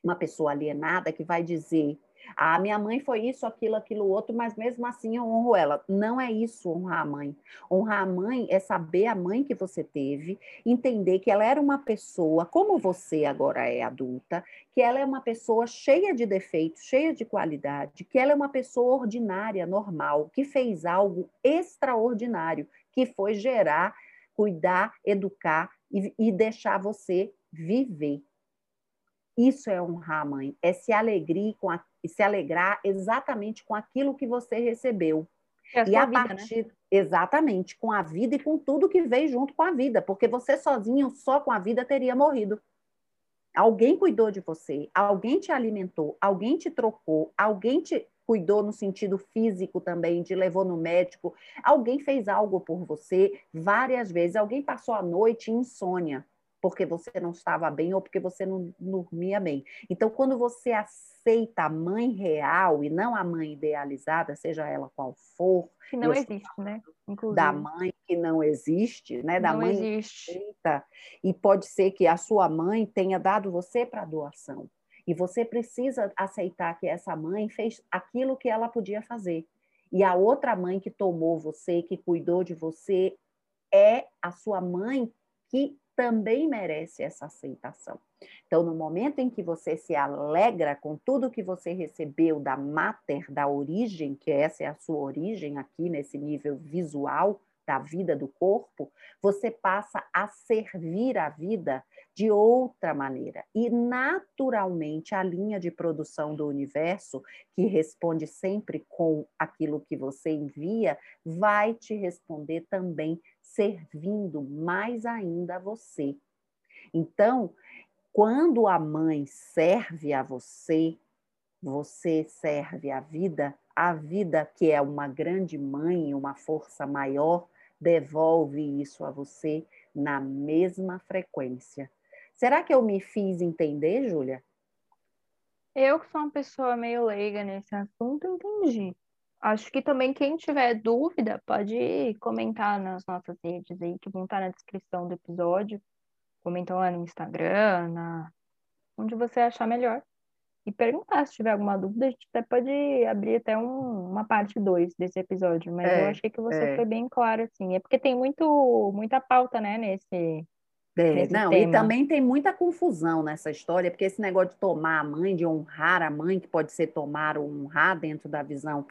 uma pessoa alienada que vai dizer ah, minha mãe foi isso, aquilo, aquilo outro, mas mesmo assim eu honro ela. Não é isso honrar a mãe. Honrar a mãe é saber a mãe que você teve, entender que ela era uma pessoa, como você agora é adulta, que ela é uma pessoa cheia de defeitos, cheia de qualidade, que ela é uma pessoa ordinária, normal, que fez algo extraordinário, que foi gerar, cuidar, educar e, e deixar você viver. Isso é honrar a mãe, é se alegrar com a, se alegrar exatamente com aquilo que você recebeu. É a e a vida, né? partir exatamente com a vida e com tudo que veio junto com a vida, porque você sozinho só com a vida teria morrido. Alguém cuidou de você, alguém te alimentou, alguém te trocou, alguém te cuidou no sentido físico também, te levou no médico, alguém fez algo por você várias vezes, alguém passou a noite insônia porque você não estava bem ou porque você não dormia bem. Então, quando você aceita a mãe real e não a mãe idealizada, seja ela qual for, Que não existe, né? Inclusive. da mãe que não existe, né? Da não mãe existe. aceita, e pode ser que a sua mãe tenha dado você para doação. E você precisa aceitar que essa mãe fez aquilo que ela podia fazer. E a outra mãe que tomou você, que cuidou de você, é a sua mãe que também merece essa aceitação. Então, no momento em que você se alegra com tudo que você recebeu da mater, da origem, que essa é a sua origem aqui nesse nível visual da vida do corpo, você passa a servir a vida de outra maneira. E, naturalmente, a linha de produção do universo, que responde sempre com aquilo que você envia, vai te responder também servindo mais ainda a você. Então, quando a mãe serve a você, você serve a vida, a vida que é uma grande mãe, uma força maior, devolve isso a você na mesma frequência. Será que eu me fiz entender, Júlia? Eu que sou uma pessoa meio leiga nesse assunto, entendi. Acho que também quem tiver dúvida pode comentar nas nossas redes aí, que vão estar na descrição do episódio. Comenta lá no Instagram, na... onde você achar melhor. E perguntar se tiver alguma dúvida, a gente até pode abrir até um, uma parte 2 desse episódio. Mas é, eu achei que você é. foi bem claro, assim. É porque tem muito, muita pauta, né, nesse, é, não, tema. e também tem muita confusão nessa história, porque esse negócio de tomar a mãe, de honrar a mãe, que pode ser tomar ou honrar dentro da visão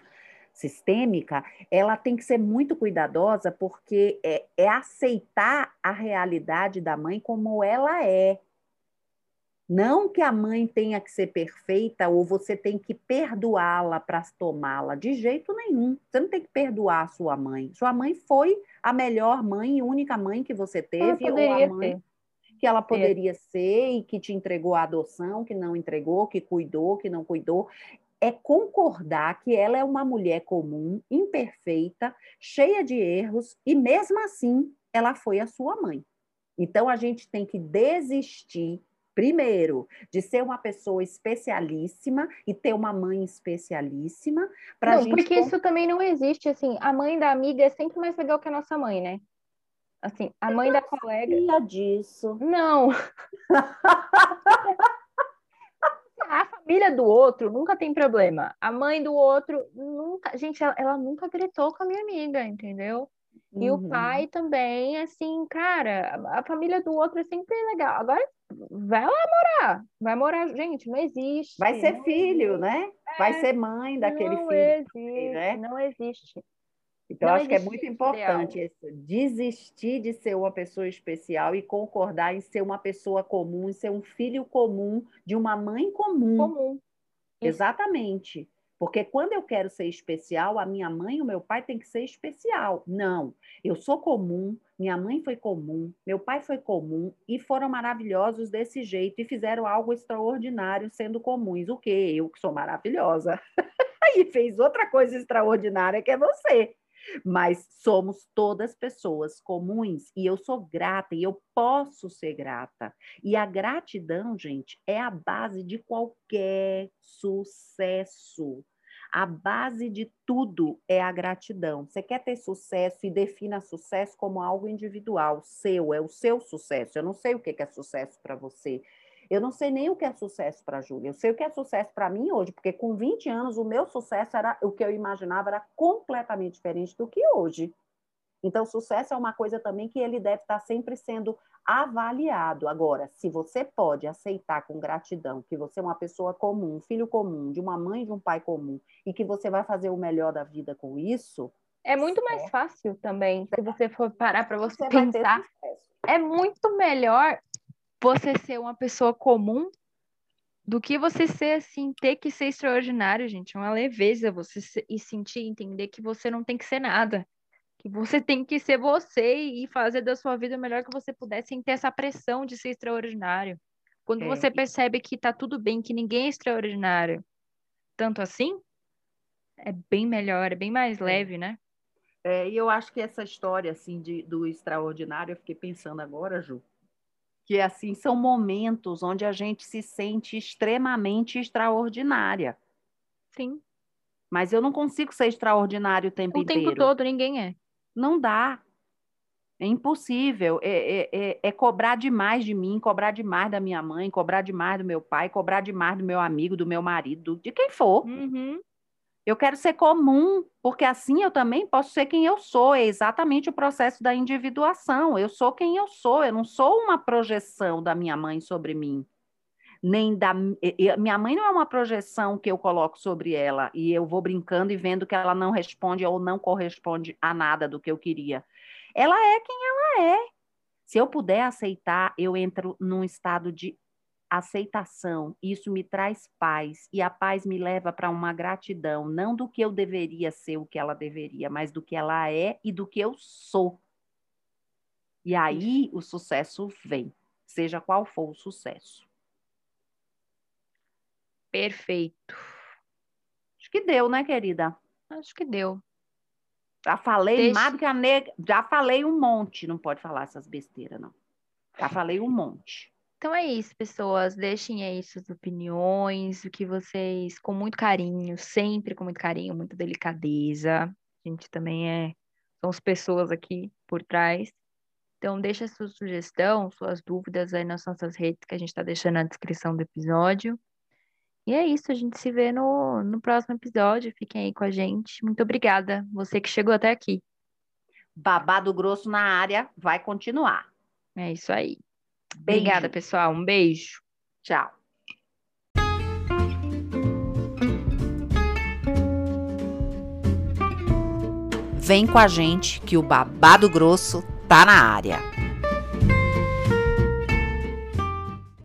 sistêmica, ela tem que ser muito cuidadosa, porque é, é aceitar a realidade da mãe como ela é. Não que a mãe tenha que ser perfeita ou você tem que perdoá-la para tomá-la, de jeito nenhum. Você não tem que perdoar a sua mãe. Sua mãe foi a melhor mãe e única mãe que você teve, ou a mãe ter. que ela poderia ter. ser e que te entregou a adoção, que não entregou, que cuidou, que não cuidou. É concordar que ela é uma mulher comum, imperfeita, cheia de erros, e mesmo assim ela foi a sua mãe. Então a gente tem que desistir Primeiro, de ser uma pessoa especialíssima e ter uma mãe especialíssima. Não, gente porque isso também não existe, assim, a mãe da amiga é sempre mais legal que a nossa mãe, né? Assim, a mãe da colega. Não disso. Não. a família do outro nunca tem problema. A mãe do outro nunca. Gente, ela, ela nunca gritou com a minha amiga, entendeu? E uhum. o pai também, assim, cara, a família do outro é sempre legal. Agora, vai lá morar. Vai morar, gente, não existe. Vai ser filho, né? É, vai ser mãe daquele não filho. Existe, né? Não existe. Então, não acho que é muito importante isso, desistir de ser uma pessoa especial e concordar em ser uma pessoa comum, em ser um filho comum de uma mãe comum. Comum. Exatamente. Porque quando eu quero ser especial, a minha mãe e o meu pai têm que ser especial. Não, eu sou comum, minha mãe foi comum, meu pai foi comum e foram maravilhosos desse jeito e fizeram algo extraordinário sendo comuns. O quê? Eu que sou maravilhosa. e fez outra coisa extraordinária que é você. Mas somos todas pessoas comuns e eu sou grata e eu posso ser grata. E a gratidão, gente, é a base de qualquer sucesso. A base de tudo é a gratidão. Você quer ter sucesso e defina sucesso como algo individual, seu, é o seu sucesso. Eu não sei o que é sucesso para você. Eu não sei nem o que é sucesso para a Júlia. Eu sei o que é sucesso para mim hoje, porque com 20 anos o meu sucesso era o que eu imaginava era completamente diferente do que hoje. Então, sucesso é uma coisa também que ele deve estar sempre sendo avaliado. Agora, se você pode aceitar com gratidão que você é uma pessoa comum, um filho comum, de uma mãe e de um pai comum, e que você vai fazer o melhor da vida com isso. É muito mais fácil também, se você for parar para você, você pensar. É muito melhor você ser uma pessoa comum do que você ser assim, ter que ser extraordinário, gente. É uma leveza você se, e sentir, entender que você não tem que ser nada. Que você tem que ser você e fazer da sua vida o melhor que você puder sem ter essa pressão de ser extraordinário. Quando é. você percebe que tá tudo bem, que ninguém é extraordinário, tanto assim, é bem melhor, é bem mais é. leve, né? É, e eu acho que essa história assim de, do extraordinário, eu fiquei pensando agora, Ju, que assim são momentos onde a gente se sente extremamente extraordinária. Sim. Mas eu não consigo ser extraordinário o tempo o inteiro. O tempo todo, ninguém é. Não dá. É impossível. É, é, é, é, cobrar demais de mim, cobrar demais da minha mãe, cobrar demais do meu pai, cobrar demais do meu amigo, do meu marido, de quem for. Uhum. Eu quero ser comum, porque assim eu também posso ser quem eu sou. É exatamente o processo da individuação. Eu sou quem eu sou, eu não sou uma projeção da minha mãe sobre mim. Nem da minha mãe não é uma projeção que eu coloco sobre ela e eu vou brincando e vendo que ela não responde ou não corresponde a nada do que eu queria. Ela é quem ela é. Se eu puder aceitar, eu entro num estado de aceitação. Isso me traz paz e a paz me leva para uma gratidão, não do que eu deveria ser, o que ela deveria, mas do que ela é e do que eu sou. E aí o sucesso vem, seja qual for o sucesso. Perfeito. Acho que deu, né, querida? Acho que deu. Já falei Deixa- mais do que a nega. Já falei um monte. Não pode falar essas besteiras, não. Já falei um monte. Então é isso, pessoas. Deixem aí suas opiniões, o que vocês, com muito carinho, sempre com muito carinho, muita delicadeza. A gente também é, somos pessoas aqui por trás. Então, deixa sua sugestão, suas dúvidas aí nas nossas redes que a gente está deixando na descrição do episódio. E é isso, a gente se vê no, no próximo episódio. Fiquem aí com a gente. Muito obrigada, você que chegou até aqui. Babado grosso na área vai continuar. É isso aí. Beijo. Obrigada, pessoal. Um beijo. Tchau. Vem com a gente que o babado grosso tá na área.